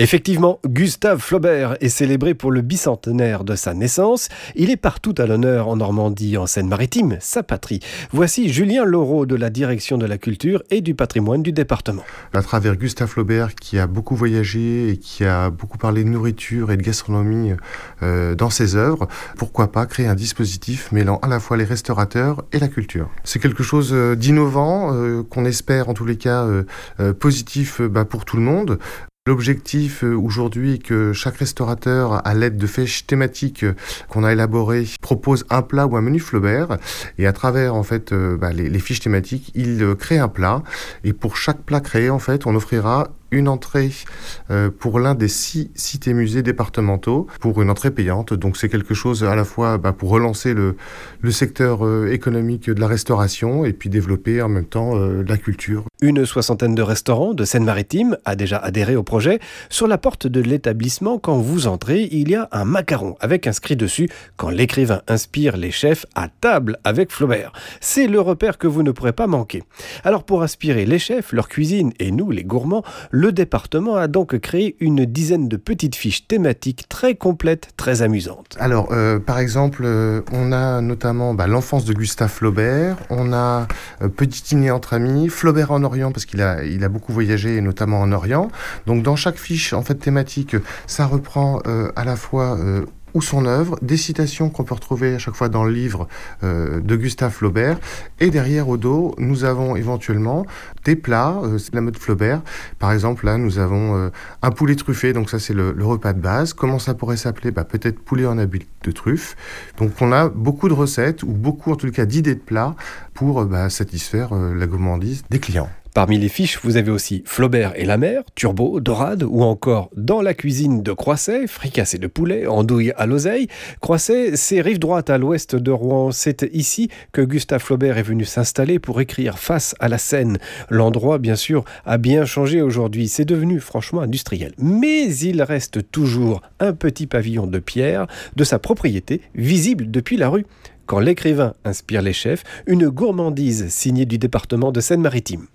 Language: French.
Effectivement, Gustave Flaubert est célébré pour le bicentenaire de sa naissance. Il est partout à l'honneur en Normandie, en Seine-Maritime, sa patrie. Voici Julien Laureau de la direction de la culture et du patrimoine du département. À travers Gustave Flaubert, qui a beaucoup voyagé et qui a beaucoup parlé de nourriture et de gastronomie euh, dans ses œuvres, pourquoi pas créer un dispositif mêlant à la fois les restaurateurs et la culture. C'est quelque chose euh, d'innovant, euh, qu'on espère en tous les cas positif bah, pour tout le monde. L'objectif euh, aujourd'hui est que chaque restaurateur, à l'aide de fiches thématiques euh, qu'on a élaborées, propose un plat ou un menu Flaubert. Et à travers en fait euh, bah, les, fiches thématiques, il crée un plat. Et pour chaque plat créé, en fait, on offrira une entrée euh, pour l'un des six cités musées départementaux pour une entrée payante. Donc c'est quelque chose à la fois bah, pour relancer le, le secteur euh, économique de la restauration et puis développer en même temps euh, la culture. Une soixantaine de restaurants de Seine-Maritime a déjà adhéré au projet. Sur la porte de l'établissement, quand vous entrez, il y a un macaron avec inscrit dessus quand l'écrivain inspire les chefs à table avec Flaubert. C'est le repère que vous ne pourrez pas manquer. Alors pour inspirer les chefs, leur cuisine et nous, les gourmands, le département a donc créé une dizaine de petites fiches thématiques très complètes, très amusantes. Alors, euh, par exemple, euh, on a notamment bah, l'enfance de Gustave Flaubert, on a euh, Petit dîner entre amis, Flaubert en Orient, parce qu'il a, a beaucoup voyagé, notamment en Orient. Donc, dans chaque fiche en fait thématique, ça reprend à la fois ou son œuvre, des citations qu'on peut retrouver à chaque fois dans le livre euh, de Gustave Flaubert. Et derrière au dos, nous avons éventuellement des plats, euh, c'est la mode Flaubert. Par exemple, là, nous avons euh, un poulet truffé, donc ça c'est le, repas de base. Comment ça pourrait s'appeler? Bah, Peut-être poulet en habit de truffe. Donc on a beaucoup de recettes, ou beaucoup en tout cas d'idées de plats pour bah, satisfaire la gourmandise des clients. Parmi les fiches, vous avez aussi Flaubert et la mer, Turbo, Dorade ou encore Dans la cuisine de Croisset, fricassé de poulet, andouille à l'oseille. Croisset, c'est rive droite à l'ouest de Rouen. C'est ici que Gustave Flaubert est venu s'installer pour écrire face à la Seine. L'endroit, bien sûr, a bien changé aujourd'hui. C'est devenu franchement industriel. Mais il reste toujours un petit pavillon de pierre de sa propriété, visible depuis la rue. Quand l'écrivain inspire les chefs, une gourmandise signée du département de Seine-Maritime.